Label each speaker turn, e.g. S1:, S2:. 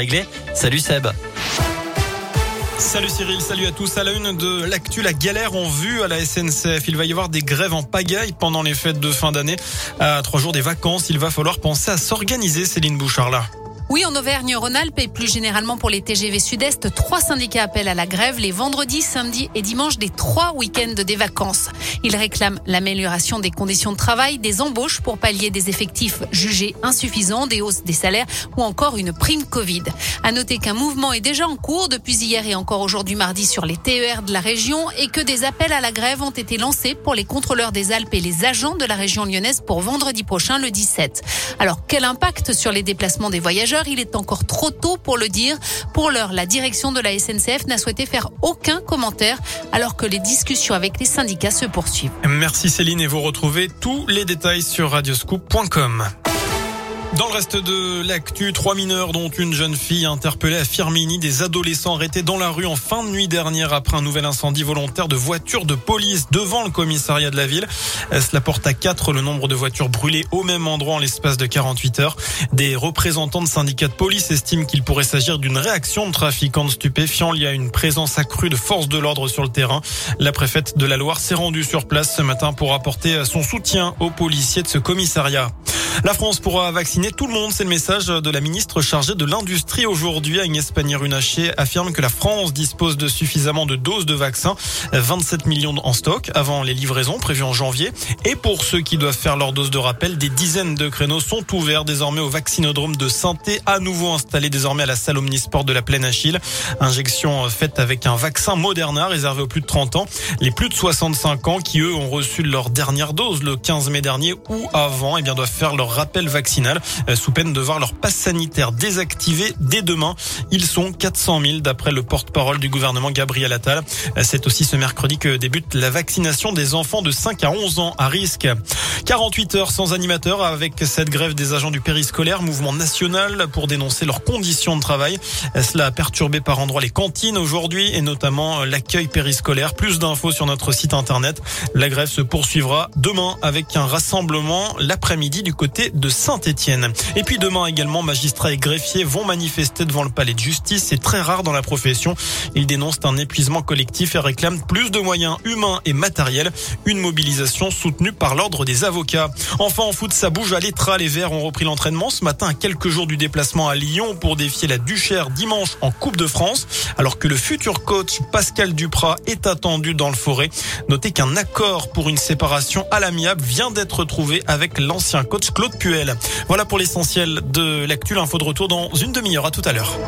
S1: Réglé. Salut Seb.
S2: Salut Cyril, salut à tous. À la une de l'actu, la galère en vue à la SNCF. Il va y avoir des grèves en pagaille pendant les fêtes de fin d'année. À trois jours des vacances, il va falloir penser à s'organiser, Céline Bouchard là.
S3: Oui, en Auvergne-Rhône-Alpes et plus généralement pour les TGV Sud-Est, trois syndicats appellent à la grève les vendredis, samedis et dimanches des trois week-ends des vacances. Ils réclament l'amélioration des conditions de travail, des embauches pour pallier des effectifs jugés insuffisants, des hausses des salaires ou encore une prime Covid. À noter qu'un mouvement est déjà en cours depuis hier et encore aujourd'hui mardi sur les TER de la région et que des appels à la grève ont été lancés pour les contrôleurs des Alpes et les agents de la région lyonnaise pour vendredi prochain, le 17. Alors, quel impact sur les déplacements des voyageurs? Il est encore trop tôt pour le dire. Pour l'heure, la direction de la SNCF n'a souhaité faire aucun commentaire alors que les discussions avec les syndicats se poursuivent.
S2: Merci Céline et vous retrouvez tous les détails sur radioscoop.com. Dans le reste de l'actu, trois mineurs dont une jeune fille interpellée à Firmini, des adolescents arrêtés dans la rue en fin de nuit dernière après un nouvel incendie volontaire de voitures de police devant le commissariat de la ville. Cela porte à quatre le nombre de voitures brûlées au même endroit en l'espace de 48 heures. Des représentants de syndicats de police estiment qu'il pourrait s'agir d'une réaction de trafiquants de stupéfiants. Y a une présence accrue de forces de l'ordre sur le terrain. La préfète de la Loire s'est rendue sur place ce matin pour apporter son soutien aux policiers de ce commissariat. La France pourra vacciner tout le monde. C'est le message de la ministre chargée de l'industrie aujourd'hui. Agnès Pannier-Runacher affirme que la France dispose de suffisamment de doses de vaccins, 27 millions en stock avant les livraisons prévues en janvier. Et pour ceux qui doivent faire leur dose de rappel, des dizaines de créneaux sont ouverts désormais au vaccinodrome de Sainté, à nouveau installé désormais à la salle Omnisport de la Plaine Achille. Injection faite avec un vaccin Moderna réservé aux plus de 30 ans. Les plus de 65 ans qui eux ont reçu leur dernière dose le 15 mai dernier ou avant, eh bien doivent faire leur rappel vaccinal euh, sous peine de voir leur passe sanitaire désactivé dès demain. Ils sont 400 000 d'après le porte-parole du gouvernement Gabriel Attal. Euh, c'est aussi ce mercredi que débute la vaccination des enfants de 5 à 11 ans à risque. 48 heures sans animateur avec cette grève des agents du périscolaire, mouvement national pour dénoncer leurs conditions de travail. Euh, cela a perturbé par endroits les cantines aujourd'hui et notamment l'accueil périscolaire. Plus d'infos sur notre site internet. La grève se poursuivra demain avec un rassemblement l'après-midi du côté de Saint-Étienne. Et puis demain également, magistrats et greffiers vont manifester devant le palais de justice. C'est très rare dans la profession. Ils dénoncent un épuisement collectif et réclament plus de moyens humains et matériels. Une mobilisation soutenue par l'ordre des avocats. Enfin, en foot, ça bouge à l'Etra. Les Verts ont repris l'entraînement ce matin à quelques jours du déplacement à Lyon pour défier la Duchère dimanche en Coupe de France. Alors que le futur coach Pascal Duprat est attendu dans le forêt. Notez qu'un accord pour une séparation à l'amiable vient d'être trouvé avec l'ancien coach Claude Puel. Voilà pour l'essentiel de l'actu. Info de retour dans une demi-heure. À tout à l'heure.